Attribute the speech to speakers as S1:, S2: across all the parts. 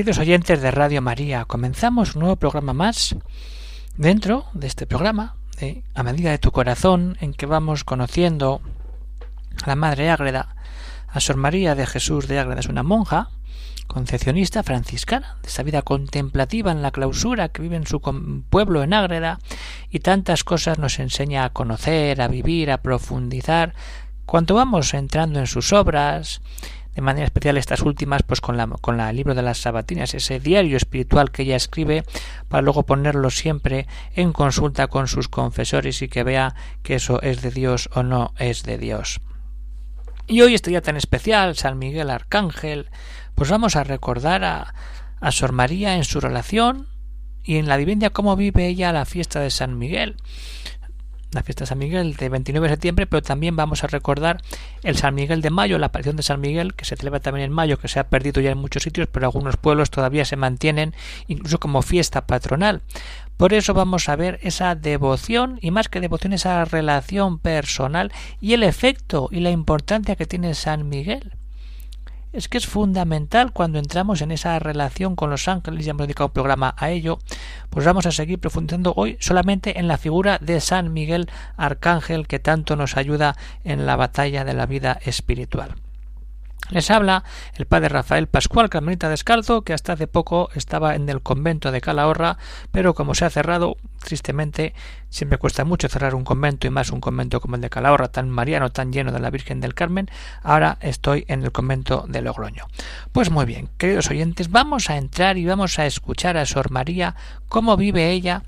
S1: Queridos oyentes de Radio María, comenzamos un nuevo programa más dentro de este programa, de A medida de tu corazón, en que vamos conociendo a la Madre Ágreda, a Sor María de Jesús de Ágreda. Es una monja concepcionista franciscana, de esa vida contemplativa en la clausura que vive en su pueblo en Ágreda, y tantas cosas nos enseña a conocer, a vivir, a profundizar, cuanto vamos entrando en sus obras, de manera especial estas últimas pues con la con la libro de las sabatinas ese diario espiritual que ella escribe para luego ponerlo siempre en consulta con sus confesores y que vea que eso es de Dios o no es de Dios. Y hoy este día tan especial San Miguel Arcángel pues vamos a recordar a, a Sor María en su relación y en la divinidad cómo vive ella la fiesta de San Miguel la fiesta de San Miguel de 29 de septiembre, pero también vamos a recordar el San Miguel de mayo, la aparición de San Miguel, que se celebra también en mayo, que se ha perdido ya en muchos sitios, pero algunos pueblos todavía se mantienen incluso como fiesta patronal. Por eso vamos a ver esa devoción y más que devoción esa relación personal y el efecto y la importancia que tiene San Miguel es que es fundamental cuando entramos en esa relación con los ángeles, ya hemos dedicado un programa a ello, pues vamos a seguir profundizando hoy solamente en la figura de San Miguel Arcángel que tanto nos ayuda en la batalla de la vida espiritual. Les habla el padre Rafael Pascual Carmelita Descalzo, que hasta hace poco estaba en el convento de Calahorra, pero como se ha cerrado, tristemente, siempre cuesta mucho cerrar un convento y más un convento como el de Calahorra, tan mariano, tan lleno de la Virgen del Carmen, ahora estoy en el convento de Logroño. Pues muy bien, queridos oyentes, vamos a entrar y vamos a escuchar a Sor María cómo vive ella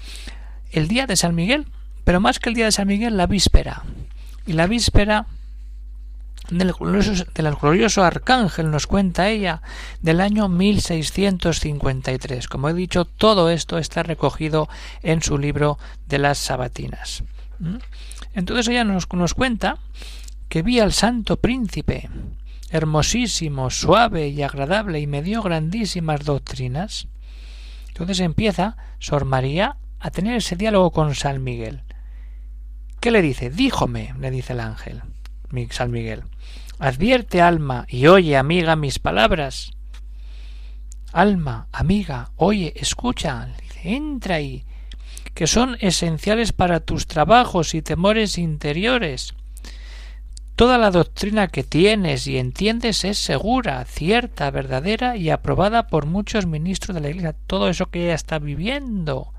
S1: el día de San Miguel, pero más que el día de San Miguel, la víspera. Y la víspera del glorioso, arcángel, nos cuenta ella, del año 1653. Como he dicho, todo esto está recogido en su libro de las Sabatinas. ¿Mm? Entonces ella nos, nos cuenta que vi al santo príncipe, hermosísimo, suave y agradable, y me dio grandísimas doctrinas. Entonces empieza Sor María a tener ese diálogo con San Miguel. ¿Qué le dice? Díjome, le dice el ángel. San Miguel. Advierte, alma, y oye, amiga, mis palabras. Alma, amiga, oye, escucha, entra ahí, que son esenciales para tus trabajos y temores interiores. Toda la doctrina que tienes y entiendes es segura, cierta, verdadera y aprobada por muchos ministros de la Iglesia. Todo eso que ella está viviendo.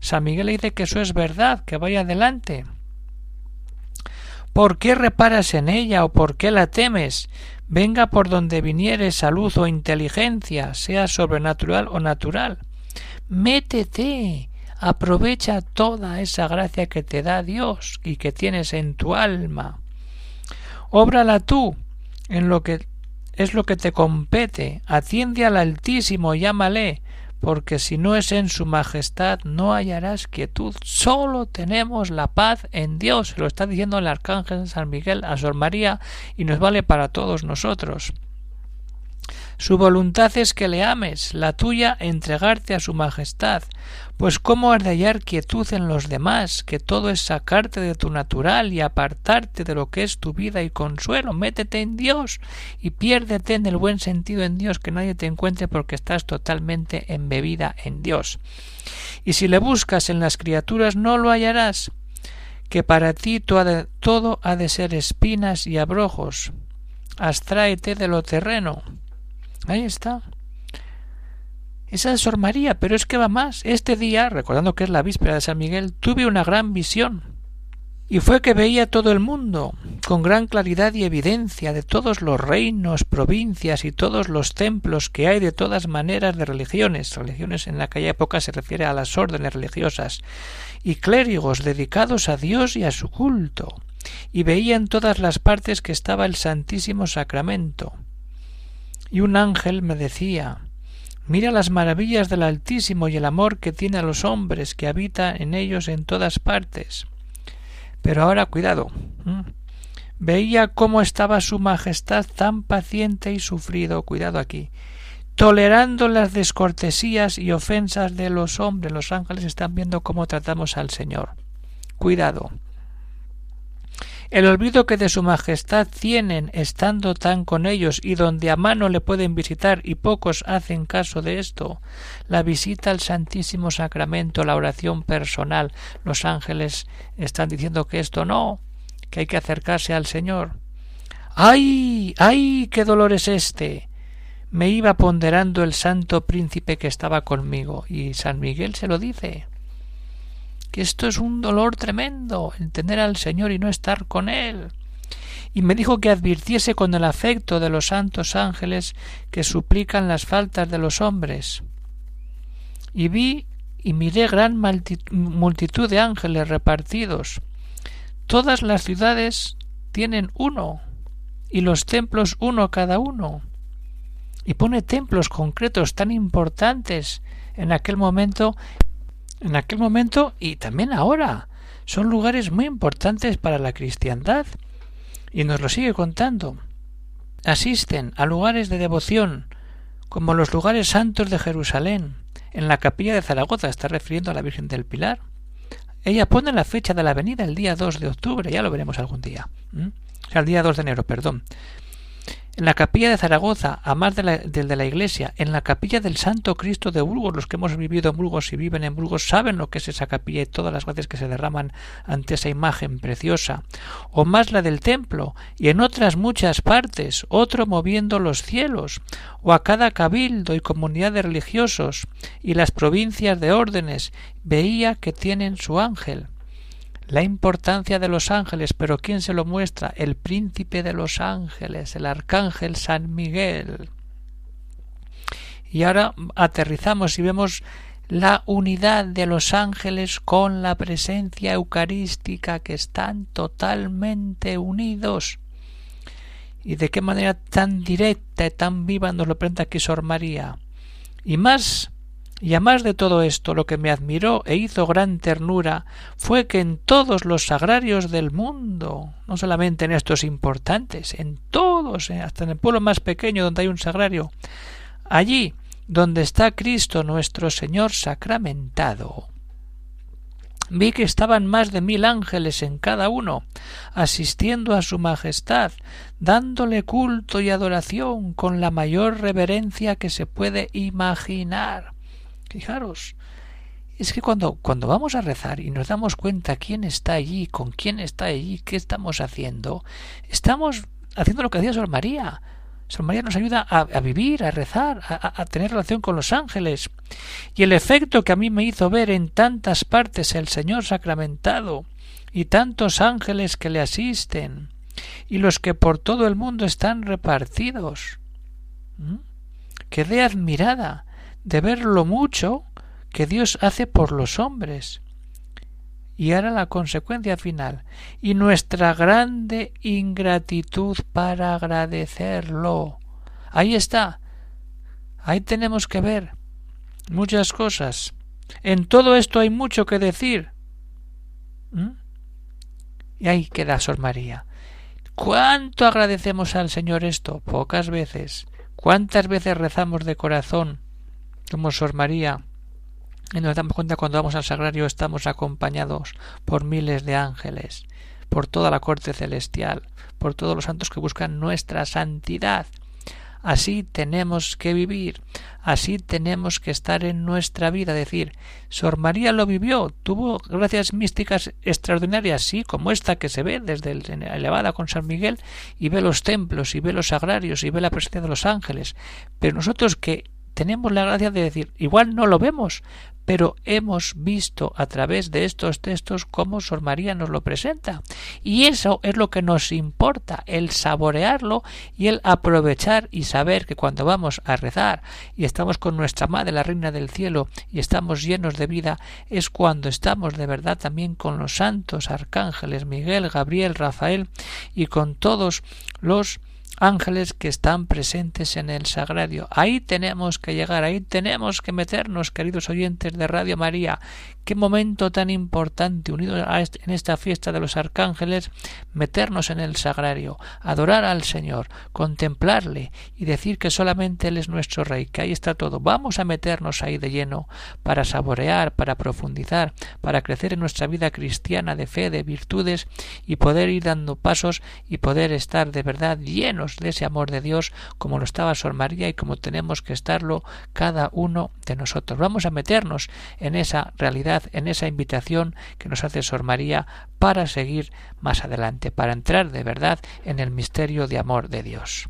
S1: San Miguel le dice que eso es verdad, que vaya adelante. ¿Por qué reparas en ella o por qué la temes? Venga por donde viniere salud o inteligencia, sea sobrenatural o natural. Métete, aprovecha toda esa gracia que te da Dios y que tienes en tu alma. Óbrala tú en lo que es lo que te compete, atiende al Altísimo, llámale, porque si no es en su majestad no hallarás quietud. Solo tenemos la paz en Dios. Lo está diciendo el arcángel San Miguel a Sor María y nos vale para todos nosotros. Su voluntad es que le ames, la tuya entregarte a su majestad. Pues cómo has de hallar quietud en los demás, que todo es sacarte de tu natural y apartarte de lo que es tu vida y consuelo. Métete en Dios y piérdete en el buen sentido en Dios, que nadie te encuentre porque estás totalmente embebida en Dios. Y si le buscas en las criaturas no lo hallarás, que para ti todo ha de ser espinas y abrojos. Astráete de lo terreno Ahí está. Esa es Sor María, pero es que va más. Este día, recordando que es la víspera de San Miguel, tuve una gran visión. Y fue que veía todo el mundo, con gran claridad y evidencia, de todos los reinos, provincias y todos los templos que hay de todas maneras de religiones. Religiones en aquella época se refiere a las órdenes religiosas, y clérigos dedicados a Dios y a su culto. Y veía en todas las partes que estaba el Santísimo Sacramento y un ángel me decía Mira las maravillas del Altísimo y el amor que tiene a los hombres que habita en ellos en todas partes. Pero ahora cuidado. Veía cómo estaba su majestad tan paciente y sufrido, cuidado aquí, tolerando las descortesías y ofensas de los hombres. Los ángeles están viendo cómo tratamos al Señor. Cuidado. El olvido que de su majestad tienen estando tan con ellos y donde a mano le pueden visitar y pocos hacen caso de esto, la visita al Santísimo Sacramento, la oración personal, los ángeles están diciendo que esto no, que hay que acercarse al Señor. ¡Ay! ¡Ay! ¡Qué dolor es este! Me iba ponderando el santo príncipe que estaba conmigo, y San Miguel se lo dice que esto es un dolor tremendo, el tener al Señor y no estar con Él. Y me dijo que advirtiese con el afecto de los santos ángeles que suplican las faltas de los hombres. Y vi y miré gran multitud de ángeles repartidos. Todas las ciudades tienen uno, y los templos uno cada uno. Y pone templos concretos tan importantes en aquel momento en aquel momento y también ahora. Son lugares muy importantes para la cristiandad. Y nos lo sigue contando. Asisten a lugares de devoción, como los lugares santos de Jerusalén. En la capilla de Zaragoza está refiriendo a la Virgen del Pilar. Ella pone la fecha de la venida el día 2 de octubre, ya lo veremos algún día. El día 2 de enero, perdón en la capilla de Zaragoza, a más del de la iglesia, en la capilla del Santo Cristo de Burgos, los que hemos vivido en Burgos y viven en Burgos saben lo que es esa capilla y todas las gracias que se derraman ante esa imagen preciosa, o más la del templo, y en otras muchas partes, otro moviendo los cielos, o a cada cabildo y comunidad de religiosos, y las provincias de órdenes, veía que tienen su ángel la importancia de los ángeles, pero ¿quién se lo muestra? El príncipe de los ángeles, el arcángel San Miguel. Y ahora aterrizamos y vemos la unidad de los ángeles con la presencia eucarística que están totalmente unidos. Y de qué manera tan directa y tan viva nos lo presenta aquí Sor María. Y más y a más de todo esto, lo que me admiró e hizo gran ternura fue que en todos los sagrarios del mundo, no solamente en estos importantes, en todos, eh, hasta en el pueblo más pequeño donde hay un sagrario, allí donde está Cristo nuestro Señor sacramentado, vi que estaban más de mil ángeles en cada uno, asistiendo a su majestad, dándole culto y adoración con la mayor reverencia que se puede imaginar. Fijaros, es que cuando, cuando vamos a rezar y nos damos cuenta quién está allí, con quién está allí, qué estamos haciendo, estamos haciendo lo que decía Sor María. Sor María nos ayuda a, vivir, a rezar, a, a, tener relación con los ángeles. Y el efecto que a mí me hizo ver en tantas partes el Señor sacramentado y tantos ángeles que le asisten y los que por todo el mundo están repartidos. Quedé admirada de ver lo mucho que Dios hace por los hombres. Y ahora la consecuencia final, y nuestra grande ingratitud para agradecerlo. Ahí está. Ahí tenemos que ver muchas cosas. En todo esto hay mucho que decir. ¿Mm? Y ahí queda Sor María. ¿Cuánto agradecemos al Señor esto? Pocas veces. ¿Cuántas veces rezamos de corazón como Sor María, y nos damos cuenta cuando vamos al sagrario estamos acompañados por miles de ángeles, por toda la corte celestial, por todos los santos que buscan nuestra santidad. Así tenemos que vivir, así tenemos que estar en nuestra vida. Decir, Sor María lo vivió, tuvo gracias místicas extraordinarias, sí, como esta que se ve desde la elevada con San Miguel, y ve los templos, y ve los sagrarios, y ve la presencia de los ángeles. Pero nosotros que tenemos la gracia de decir, igual no lo vemos, pero hemos visto a través de estos textos cómo Sor María nos lo presenta. Y eso es lo que nos importa, el saborearlo y el aprovechar y saber que cuando vamos a rezar y estamos con nuestra Madre, la Reina del Cielo, y estamos llenos de vida, es cuando estamos de verdad también con los santos arcángeles Miguel, Gabriel, Rafael y con todos los ángeles que están presentes en el sagrario. Ahí tenemos que llegar, ahí tenemos que meternos, queridos oyentes de Radio María. Qué momento tan importante, unido en esta fiesta de los arcángeles, meternos en el sagrario, adorar al Señor, contemplarle y decir que solamente Él es nuestro Rey, que ahí está todo. Vamos a meternos ahí de lleno para saborear, para profundizar, para crecer en nuestra vida cristiana de fe, de virtudes y poder ir dando pasos y poder estar de verdad llenos de ese amor de Dios como lo estaba Sor María y como tenemos que estarlo cada uno de nosotros. Vamos a meternos en esa realidad, en esa invitación que nos hace Sor María para seguir más adelante, para entrar de verdad en el misterio de amor de Dios.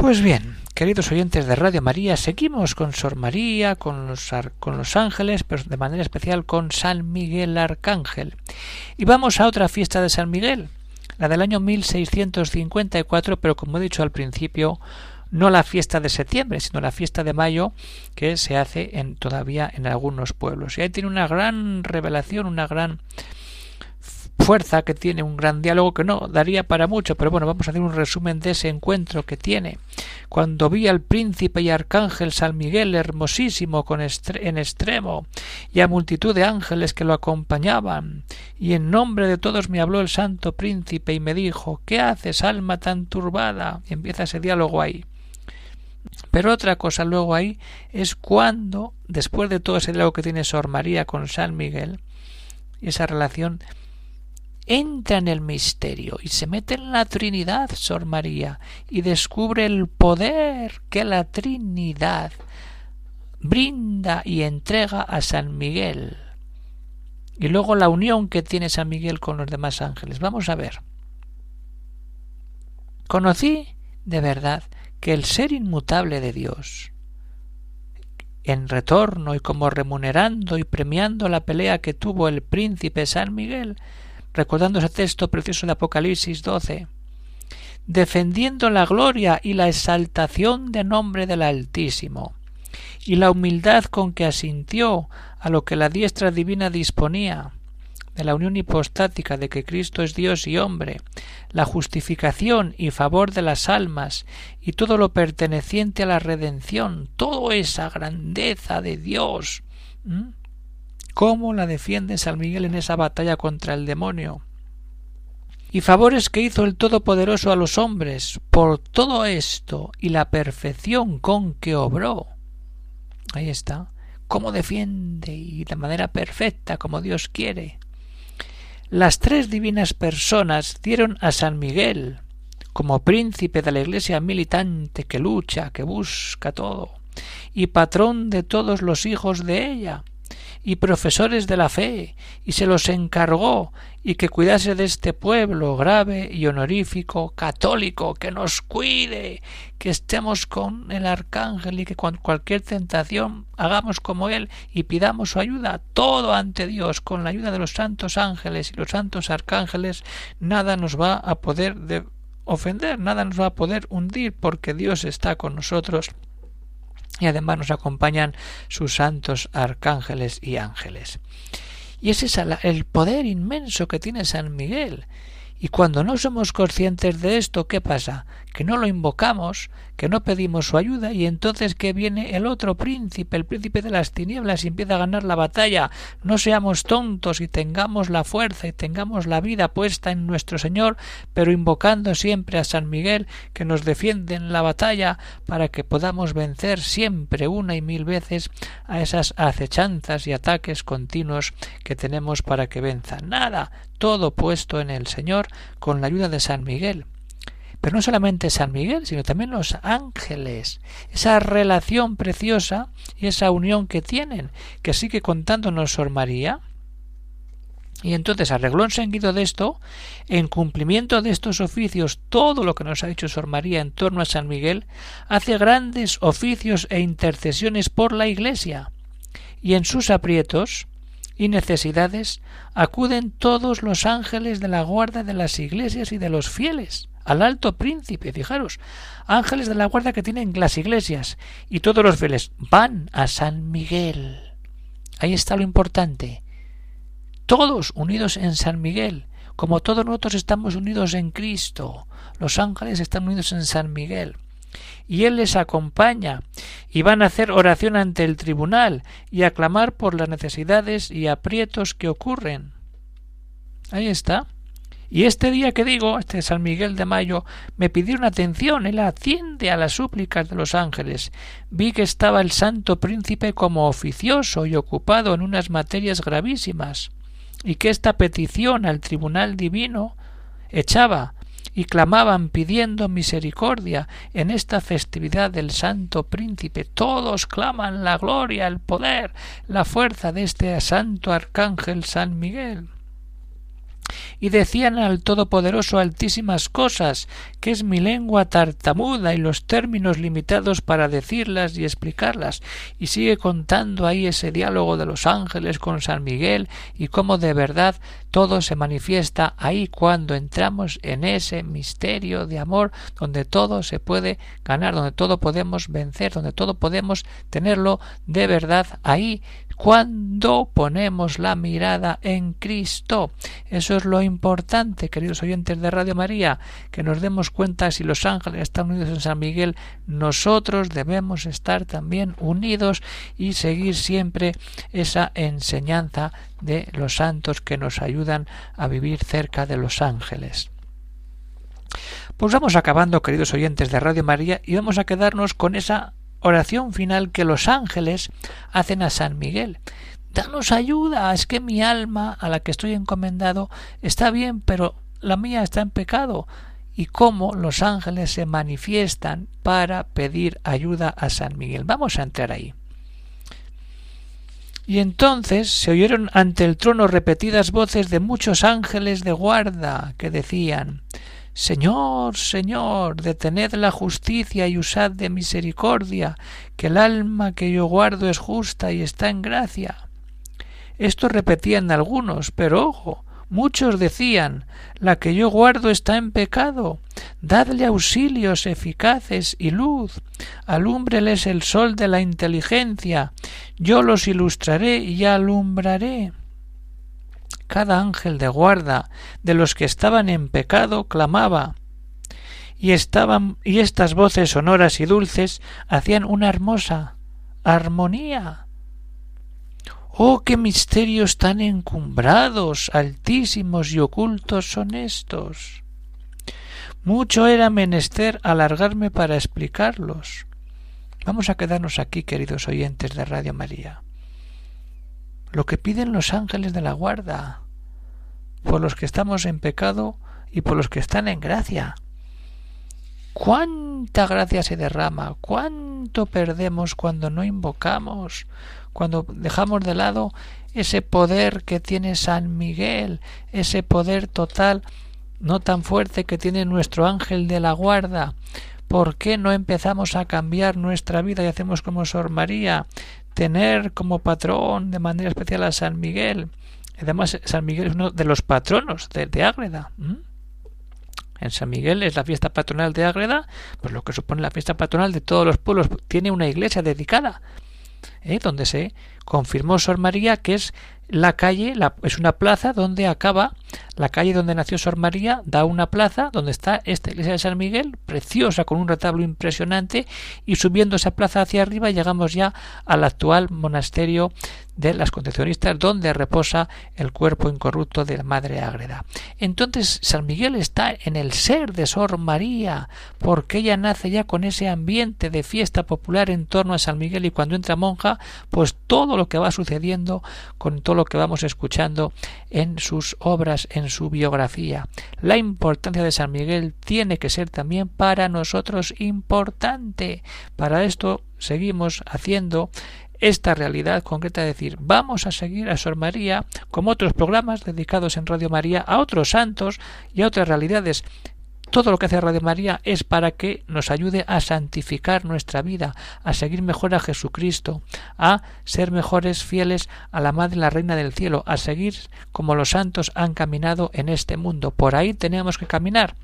S1: Pues bien, queridos oyentes de Radio María, seguimos con Sor María, con los, con los ángeles, pero de manera especial con San Miguel Arcángel. Y vamos a otra fiesta de San Miguel, la del año 1654, pero como he dicho al principio, no la fiesta de septiembre, sino la fiesta de mayo que se hace en, todavía en algunos pueblos. Y ahí tiene una gran revelación, una gran fuerza que tiene, un gran diálogo que no daría para mucho, pero bueno, vamos a hacer un resumen de ese encuentro que tiene. Cuando vi al príncipe y arcángel San Miguel hermosísimo con en extremo y a multitud de ángeles que lo acompañaban, y en nombre de todos me habló el santo príncipe y me dijo ¿Qué haces, alma tan turbada? y empieza ese diálogo ahí. Pero otra cosa luego ahí es cuando, después de todo ese diálogo que tiene Sor María con San Miguel, esa relación entra en el misterio y se mete en la Trinidad, Sor María, y descubre el poder que la Trinidad brinda y entrega a San Miguel. Y luego la unión que tiene San Miguel con los demás ángeles. Vamos a ver. Conocí de verdad que el ser inmutable de Dios, en retorno y como remunerando y premiando la pelea que tuvo el príncipe San Miguel, recordando ese texto precioso de Apocalipsis 12, defendiendo la gloria y la exaltación de nombre del Altísimo, y la humildad con que asintió a lo que la diestra divina disponía, de la unión hipostática de que Cristo es Dios y hombre, la justificación y favor de las almas y todo lo perteneciente a la redención, toda esa grandeza de Dios. ¿Cómo la defiende San Miguel en esa batalla contra el demonio? y favores que hizo el Todopoderoso a los hombres por todo esto y la perfección con que obró. Ahí está. Cómo defiende y de manera perfecta como Dios quiere. Las tres divinas personas dieron a San Miguel, como príncipe de la Iglesia militante que lucha, que busca todo, y patrón de todos los hijos de ella, y profesores de la fe, y se los encargó, y que cuidase de este pueblo grave y honorífico, católico, que nos cuide, que estemos con el arcángel y que con cualquier tentación hagamos como él y pidamos su ayuda, todo ante Dios, con la ayuda de los santos ángeles y los santos arcángeles, nada nos va a poder de ofender, nada nos va a poder hundir, porque Dios está con nosotros y además nos acompañan sus santos arcángeles y ángeles. Y ese es el poder inmenso que tiene San Miguel. Y cuando no somos conscientes de esto, ¿qué pasa? Que no lo invocamos, que no pedimos su ayuda y entonces que viene el otro príncipe, el príncipe de las tinieblas y empieza a ganar la batalla. No seamos tontos y tengamos la fuerza y tengamos la vida puesta en nuestro Señor, pero invocando siempre a San Miguel que nos defiende en la batalla para que podamos vencer siempre una y mil veces a esas acechanzas y ataques continuos que tenemos para que venza. Nada, todo puesto en el Señor con la ayuda de San Miguel. Pero no solamente San Miguel, sino también los ángeles. Esa relación preciosa y esa unión que tienen, que sigue contándonos Sor María. Y entonces, arregló seguido de esto, en cumplimiento de estos oficios, todo lo que nos ha dicho Sor María en torno a San Miguel, hace grandes oficios e intercesiones por la Iglesia. Y en sus aprietos y necesidades acuden todos los ángeles de la guarda de las iglesias y de los fieles al alto príncipe, fijaros, ángeles de la guarda que tienen las iglesias y todos los fieles van a San Miguel. Ahí está lo importante. Todos unidos en San Miguel, como todos nosotros estamos unidos en Cristo. Los ángeles están unidos en San Miguel. Y Él les acompaña y van a hacer oración ante el tribunal y a clamar por las necesidades y aprietos que ocurren. Ahí está. Y este día que digo, este San Miguel de Mayo, me pidieron atención, él atiende a las súplicas de los ángeles. Vi que estaba el santo príncipe como oficioso y ocupado en unas materias gravísimas, y que esta petición al tribunal divino echaba y clamaban pidiendo misericordia en esta festividad del Santo Príncipe. Todos claman la gloria, el poder, la fuerza de este santo arcángel San Miguel y decían al Todopoderoso altísimas cosas, que es mi lengua tartamuda y los términos limitados para decirlas y explicarlas, y sigue contando ahí ese diálogo de los ángeles con San Miguel y cómo de verdad todo se manifiesta ahí cuando entramos en ese misterio de amor donde todo se puede ganar, donde todo podemos vencer, donde todo podemos tenerlo de verdad ahí cuando ponemos la mirada en Cristo. Eso es lo importante, queridos oyentes de Radio María, que nos demos cuenta si los ángeles están unidos en San Miguel, nosotros debemos estar también unidos y seguir siempre esa enseñanza de los santos que nos ayudan a vivir cerca de los ángeles. Pues vamos acabando, queridos oyentes de Radio María, y vamos a quedarnos con esa oración final que los ángeles hacen a San Miguel. Danos ayuda, es que mi alma a la que estoy encomendado está bien, pero la mía está en pecado. Y cómo los ángeles se manifiestan para pedir ayuda a San Miguel. Vamos a entrar ahí. Y entonces se oyeron ante el trono repetidas voces de muchos ángeles de guarda que decían Señor, Señor, detened la justicia y usad de misericordia, que el alma que yo guardo es justa y está en gracia. Esto repetían algunos, pero ojo, Muchos decían La que yo guardo está en pecado. Dadle auxilios eficaces y luz. Alúmbreles el sol de la inteligencia. Yo los ilustraré y alumbraré. Cada ángel de guarda de los que estaban en pecado clamaba y estaban y estas voces sonoras y dulces hacían una hermosa armonía Oh, qué misterios tan encumbrados, altísimos y ocultos son estos. Mucho era menester alargarme para explicarlos. Vamos a quedarnos aquí, queridos oyentes de Radio María. Lo que piden los ángeles de la guarda, por los que estamos en pecado y por los que están en gracia. ¿Cuánta gracia se derrama? ¿Cuánto perdemos cuando no invocamos? cuando dejamos de lado ese poder que tiene San Miguel, ese poder total no tan fuerte que tiene nuestro ángel de la guarda. ¿Por qué no empezamos a cambiar nuestra vida y hacemos como Sor María, tener como patrón de manera especial a San Miguel? Además, San Miguel es uno de los patronos de, Ágreda. En San Miguel es la fiesta patronal de Ágreda, pues lo que supone la fiesta patronal de todos los pueblos. Tiene una iglesia dedicada ¿eh? donde se confirmó Sor María que es la calle, es una plaza donde acaba, la calle donde nació Sor María, da una plaza donde está esta iglesia de San Miguel, preciosa, con un retablo impresionante, y subiendo esa plaza hacia arriba llegamos ya al actual monasterio de las concepcionistas, donde reposa el cuerpo incorrupto de la Madre Ágreda. Entonces San Miguel está en el ser de Sor María, porque ella nace ya con ese ambiente de fiesta popular en torno a San Miguel y cuando entra monja, pues todo lo que va sucediendo con todo lo que vamos escuchando en sus obras, en su biografía. La importancia de San Miguel tiene que ser también para nosotros importante. Para esto seguimos haciendo esta realidad concreta, es decir, vamos a seguir a Sor María como otros programas dedicados en Radio María a otros santos y a otras realidades. Todo lo que hace Radio María es para que nos ayude a santificar nuestra vida, a seguir mejor a Jesucristo, a ser mejores fieles a la Madre la Reina del Cielo, a seguir como los santos han caminado en este mundo. Por ahí tenemos que caminar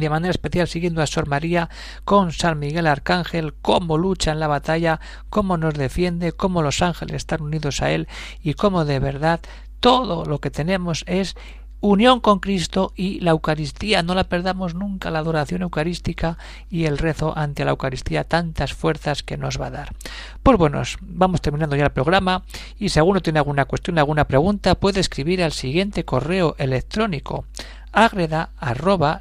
S1: de manera especial siguiendo a Sor María con San Miguel Arcángel, cómo lucha en la batalla, cómo nos defiende, cómo los ángeles están unidos a él y cómo de verdad todo lo que tenemos es unión con Cristo y la Eucaristía. No la perdamos nunca, la adoración eucarística y el rezo ante la Eucaristía, tantas fuerzas que nos va a dar. Pues bueno, vamos terminando ya el programa y si alguno tiene alguna cuestión, alguna pregunta, puede escribir al siguiente correo electrónico agreda arroba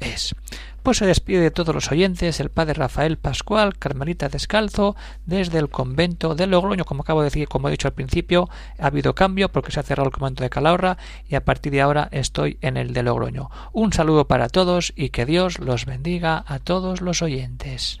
S1: es Pues se despide de todos los oyentes el padre Rafael Pascual, Carmelita Descalzo, desde el convento de Logroño. Como acabo de decir, como he dicho al principio, ha habido cambio porque se ha cerrado el convento de Calahorra y a partir de ahora estoy en el de Logroño. Un saludo para todos y que Dios los bendiga a todos los oyentes.